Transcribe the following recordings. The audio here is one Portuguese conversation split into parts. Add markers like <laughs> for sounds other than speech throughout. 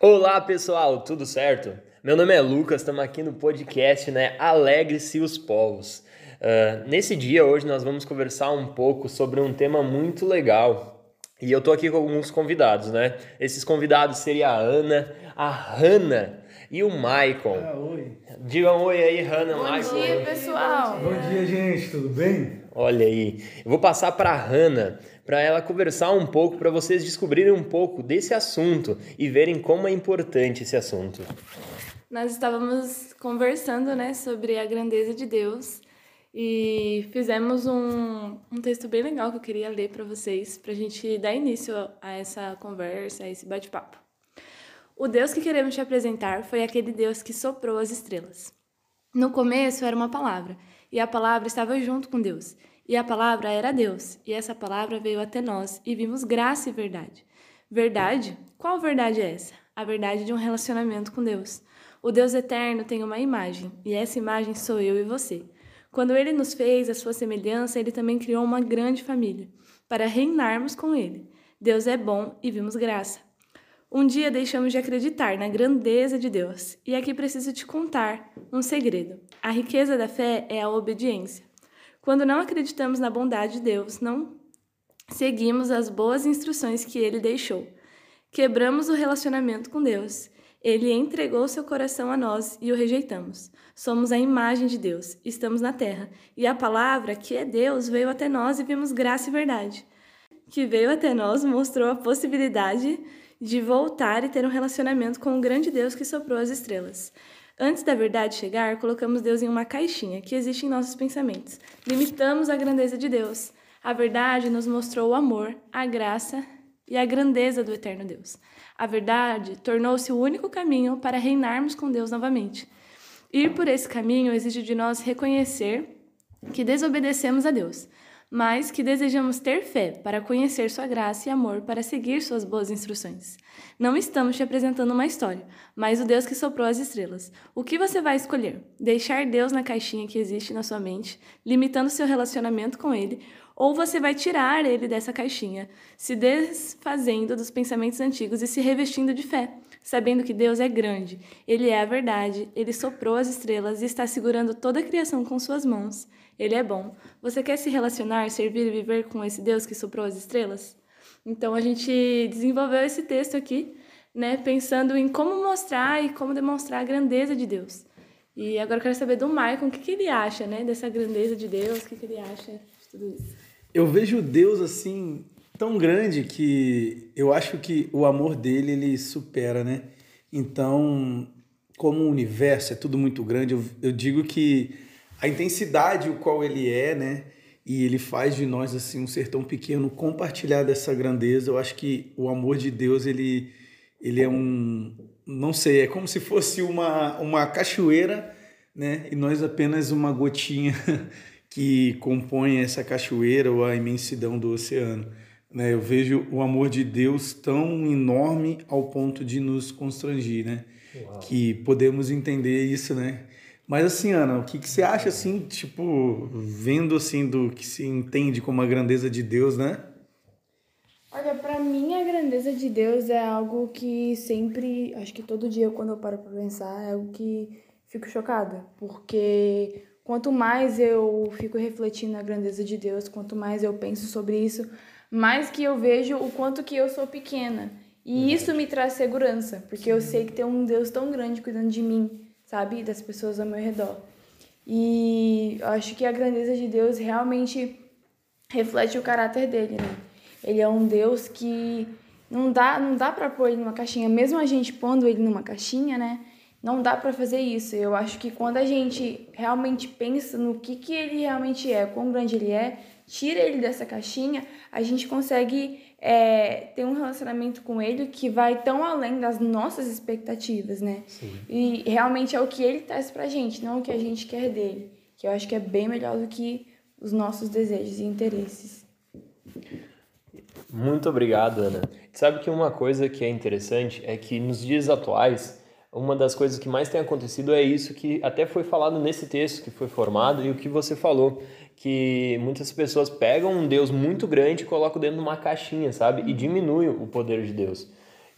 Olá pessoal, tudo certo? Meu nome é Lucas, estamos aqui no podcast né, Alegre-se os Povos. Uh, nesse dia, hoje, nós vamos conversar um pouco sobre um tema muito legal. E eu tô aqui com alguns convidados, né? Esses convidados seriam a Ana, a Hanna e o Maicon. Ah, oi. Digam oi aí, Hanna, Bom Maicon. dia, pessoal. Bom dia, gente, tudo bem? Olha aí, eu vou passar para a Hanna para ela conversar um pouco, para vocês descobrirem um pouco desse assunto e verem como é importante esse assunto. Nós estávamos conversando, né, sobre a grandeza de Deus e fizemos um, um texto bem legal que eu queria ler para vocês, para a gente dar início a essa conversa, a esse bate-papo. O Deus que queremos te apresentar foi aquele Deus que soprou as estrelas. No começo era uma palavra, e a palavra estava junto com Deus, e a palavra era Deus, e essa palavra veio até nós, e vimos graça e verdade. Verdade? Qual verdade é essa? A verdade de um relacionamento com Deus. O Deus eterno tem uma imagem, e essa imagem sou eu e você. Quando ele nos fez a sua semelhança, ele também criou uma grande família, para reinarmos com ele. Deus é bom e vimos graça. Um dia deixamos de acreditar na grandeza de Deus, e aqui preciso te contar um segredo. A riqueza da fé é a obediência. Quando não acreditamos na bondade de Deus, não seguimos as boas instruções que ele deixou. Quebramos o relacionamento com Deus. Ele entregou seu coração a nós e o rejeitamos. Somos a imagem de Deus, estamos na terra, e a palavra, que é Deus, veio até nós e vimos graça e verdade. Que veio até nós mostrou a possibilidade de voltar e ter um relacionamento com o grande Deus que soprou as estrelas. Antes da verdade chegar, colocamos Deus em uma caixinha que existe em nossos pensamentos. Limitamos a grandeza de Deus. A verdade nos mostrou o amor, a graça e a grandeza do eterno Deus. A verdade tornou-se o único caminho para reinarmos com Deus novamente. Ir por esse caminho exige de nós reconhecer que desobedecemos a Deus, mas que desejamos ter fé para conhecer Sua graça e amor para seguir Suas boas instruções. Não estamos te apresentando uma história, mas o Deus que soprou as estrelas. O que você vai escolher? Deixar Deus na caixinha que existe na sua mente, limitando seu relacionamento com Ele, ou você vai tirar Ele dessa caixinha, se desfazendo dos pensamentos antigos e se revestindo de fé, sabendo que Deus é grande, Ele é a verdade, Ele soprou as estrelas e está segurando toda a criação com suas mãos. Ele é bom. Você quer se relacionar, servir e viver com esse Deus que soprou as estrelas? Então a gente desenvolveu esse texto aqui, né, pensando em como mostrar e como demonstrar a grandeza de Deus. E agora eu quero saber do Maicon o que, que ele acha, né, dessa grandeza de Deus, o que, que ele acha de tudo isso. Eu vejo Deus assim tão grande que eu acho que o amor dele ele supera, né? Então, como o universo é tudo muito grande, eu, eu digo que a intensidade o qual ele é, né? E ele faz de nós assim um ser tão pequeno compartilhar dessa grandeza. Eu acho que o amor de Deus ele ele é um não sei, é como se fosse uma uma cachoeira, né? E nós apenas uma gotinha <laughs> que compõe essa cachoeira ou a imensidão do oceano. Né? Eu vejo o amor de Deus tão enorme ao ponto de nos constrangir, né? Uau. Que podemos entender isso, né? Mas assim, Ana, o que, que você acha assim, tipo, vendo assim do que se entende como a grandeza de Deus, né? Olha, para mim a grandeza de Deus é algo que sempre, acho que todo dia quando eu paro para pensar, é algo que fico chocada, porque quanto mais eu fico refletindo na grandeza de Deus, quanto mais eu penso sobre isso, mais que eu vejo o quanto que eu sou pequena. E isso me traz segurança, porque eu sei que tem um Deus tão grande cuidando de mim, sabe? Das pessoas ao meu redor. E eu acho que a grandeza de Deus realmente reflete o caráter dele, né? Ele é um Deus que não dá, não dá para pôr ele numa caixinha, mesmo a gente pondo ele numa caixinha, né? Não dá para fazer isso. Eu acho que quando a gente realmente pensa no que que ele realmente é, quão grande ele é, tira ele dessa caixinha, a gente consegue é, ter um relacionamento com ele que vai tão além das nossas expectativas, né? Sim. E realmente é o que ele traz pra gente, não o que a gente quer dele. Que eu acho que é bem melhor do que os nossos desejos e interesses. Muito obrigado, Ana. Sabe que uma coisa que é interessante é que nos dias atuais, uma das coisas que mais tem acontecido é isso que até foi falado nesse texto que foi formado e o que você falou, que muitas pessoas pegam um Deus muito grande e colocam dentro de uma caixinha, sabe? E diminuem o poder de Deus.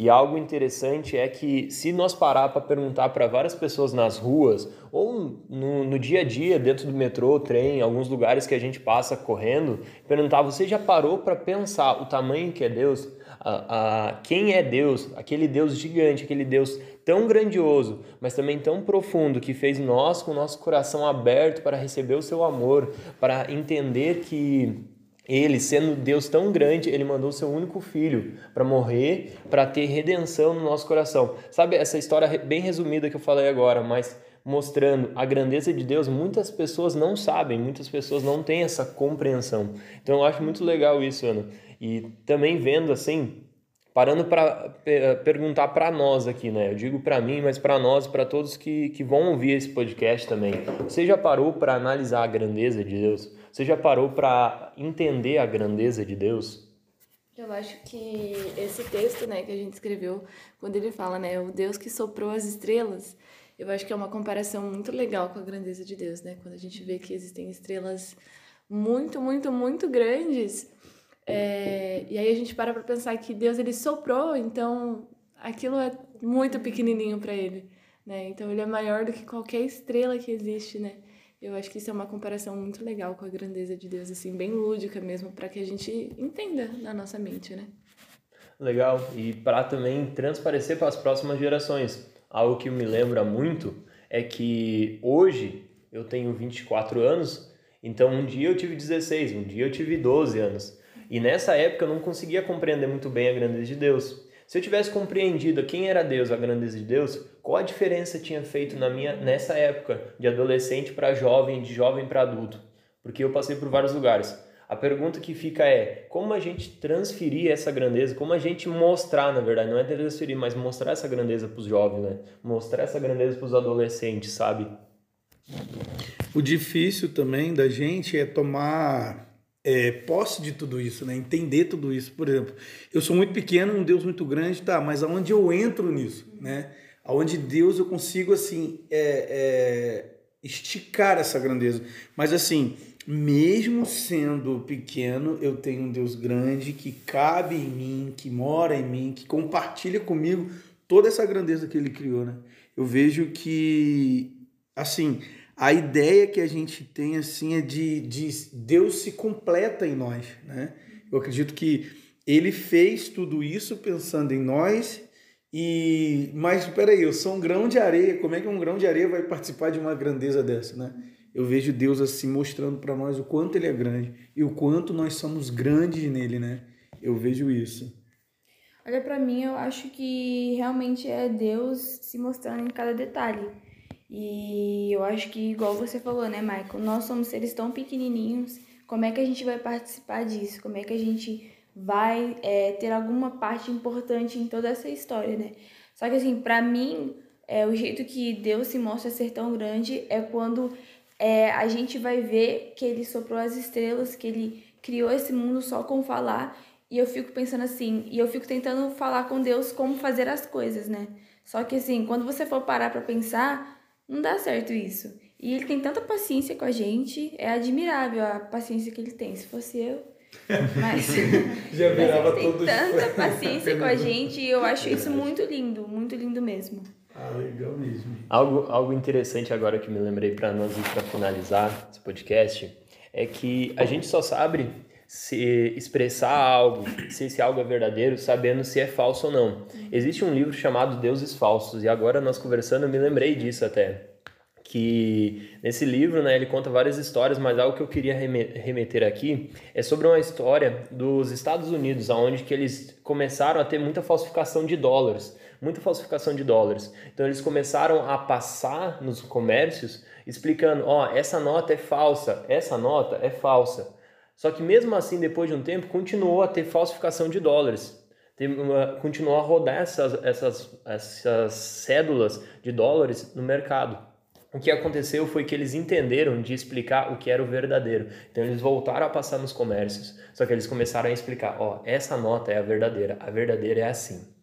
E algo interessante é que se nós parar para perguntar para várias pessoas nas ruas ou no, no, dia a dia, dentro do metrô, trem, alguns lugares que a gente passa correndo, perguntar: você já parou para pensar o tamanho que é Deus? A, quem é Deus? Aquele Deus gigante, aquele Deus tão grandioso, mas também tão profundo que fez nós com o nosso coração aberto para receber o seu amor, para entender que ele, sendo Deus tão grande, ele mandou seu único filho para morrer, para ter redenção no nosso coração. Sabe essa história bem resumida que eu falei agora, mas mostrando a grandeza de Deus, muitas pessoas não sabem, muitas pessoas não têm essa compreensão. Então eu acho muito legal isso, Ana. E também vendo assim, parando para perguntar para nós aqui, né? Eu digo para mim, mas para nós, para todos que, que vão ouvir esse podcast também. Você já parou para analisar a grandeza de Deus? Você já parou para entender a grandeza de Deus? Eu acho que esse texto, né, que a gente escreveu, quando ele fala, né, o Deus que soprou as estrelas, eu acho que é uma comparação muito legal com a grandeza de Deus, né? Quando a gente vê que existem estrelas muito, muito, muito grandes, é, e aí a gente para para pensar que Deus ele soprou, então aquilo é muito pequenininho para ele, né? Então ele é maior do que qualquer estrela que existe, né? Eu acho que isso é uma comparação muito legal com a grandeza de Deus, assim, bem lúdica mesmo, para que a gente entenda na nossa mente, né? Legal. E para também transparecer para as próximas gerações. Algo que me lembra muito é que hoje eu tenho 24 anos, então um dia eu tive 16, um dia eu tive 12 anos. E nessa época eu não conseguia compreender muito bem a grandeza de Deus. Se eu tivesse compreendido quem era Deus, a grandeza de Deus, qual a diferença tinha feito na minha nessa época de adolescente para jovem, de jovem para adulto? Porque eu passei por vários lugares. A pergunta que fica é como a gente transferir essa grandeza, como a gente mostrar, na verdade, não é transferir, mas mostrar essa grandeza para os jovens, né? Mostrar essa grandeza para os adolescentes, sabe? O difícil também da gente é tomar é, posse de tudo isso, né? entender tudo isso. Por exemplo, eu sou muito pequeno, um Deus muito grande, tá, mas aonde eu entro nisso? Né? Aonde Deus eu consigo assim é, é, esticar essa grandeza. Mas assim, mesmo sendo pequeno, eu tenho um Deus grande que cabe em mim, que mora em mim, que compartilha comigo toda essa grandeza que ele criou. Né? Eu vejo que, assim, a ideia que a gente tem assim é de, de Deus se completa em nós, né? Eu acredito que ele fez tudo isso pensando em nós e mas peraí, eu sou um grão de areia, como é que um grão de areia vai participar de uma grandeza dessa, né? Eu vejo Deus assim mostrando para nós o quanto ele é grande e o quanto nós somos grandes nele, né? Eu vejo isso. Olha para mim, eu acho que realmente é Deus se mostrando em cada detalhe. E eu acho que, igual você falou, né, Michael? Nós somos seres tão pequenininhos. Como é que a gente vai participar disso? Como é que a gente vai é, ter alguma parte importante em toda essa história, né? Só que, assim, para mim, é, o jeito que Deus se mostra ser tão grande é quando é, a gente vai ver que Ele soprou as estrelas, que Ele criou esse mundo só com falar. E eu fico pensando assim, e eu fico tentando falar com Deus como fazer as coisas, né? Só que, assim, quando você for parar para pensar não dá certo isso. E ele tem tanta paciência com a gente, é admirável a paciência que ele tem. Se fosse eu. Mas, Já virava mas ele tem tanta paciência com a gente e eu acho isso muito lindo, muito lindo mesmo. Ah, legal mesmo. Algo, algo interessante agora que me lembrei para nós ir para finalizar esse podcast é que a gente só sabe se expressar algo, se esse algo é verdadeiro, sabendo se é falso ou não. Existe um livro chamado Deuses Falsos, e agora nós conversando eu me lembrei disso até. Que nesse livro né, ele conta várias histórias, mas algo que eu queria remeter aqui é sobre uma história dos Estados Unidos, onde que eles começaram a ter muita falsificação de dólares muita falsificação de dólares. Então eles começaram a passar nos comércios explicando, ó, oh, essa nota é falsa, essa nota é falsa. Só que mesmo assim, depois de um tempo, continuou a ter falsificação de dólares. continuou a rodar essas, essas, essas cédulas de dólares no mercado. O que aconteceu foi que eles entenderam de explicar o que era o verdadeiro. Então eles voltaram a passar nos comércios. Só que eles começaram a explicar, ó, essa nota é a verdadeira, a verdadeira é assim.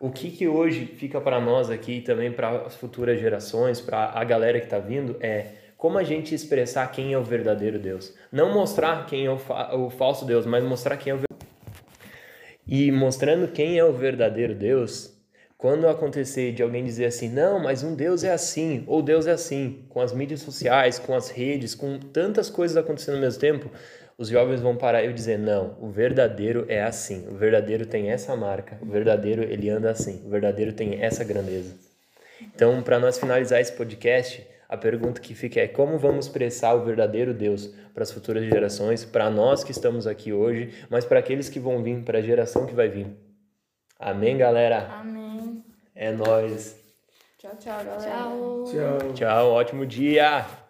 O que, que hoje fica para nós aqui e também para as futuras gerações, para a galera que está vindo, é como a gente expressar quem é o verdadeiro Deus. Não mostrar quem é o, fa o falso Deus, mas mostrar quem é o verdadeiro. e mostrando quem é o verdadeiro Deus, quando acontecer de alguém dizer assim, não, mas um Deus é assim, ou Deus é assim, com as mídias sociais, com as redes, com tantas coisas acontecendo ao mesmo tempo, os jovens vão parar e dizer, não, o verdadeiro é assim, o verdadeiro tem essa marca, o verdadeiro ele anda assim, o verdadeiro tem essa grandeza. Então, para nós finalizar esse podcast, a pergunta que fica é como vamos expressar o verdadeiro Deus para as futuras gerações, para nós que estamos aqui hoje, mas para aqueles que vão vir, para a geração que vai vir. Amém, galera? Amém. É nóis. Tchau, tchau, galera. Tchau. Tchau. Tchau, ótimo dia!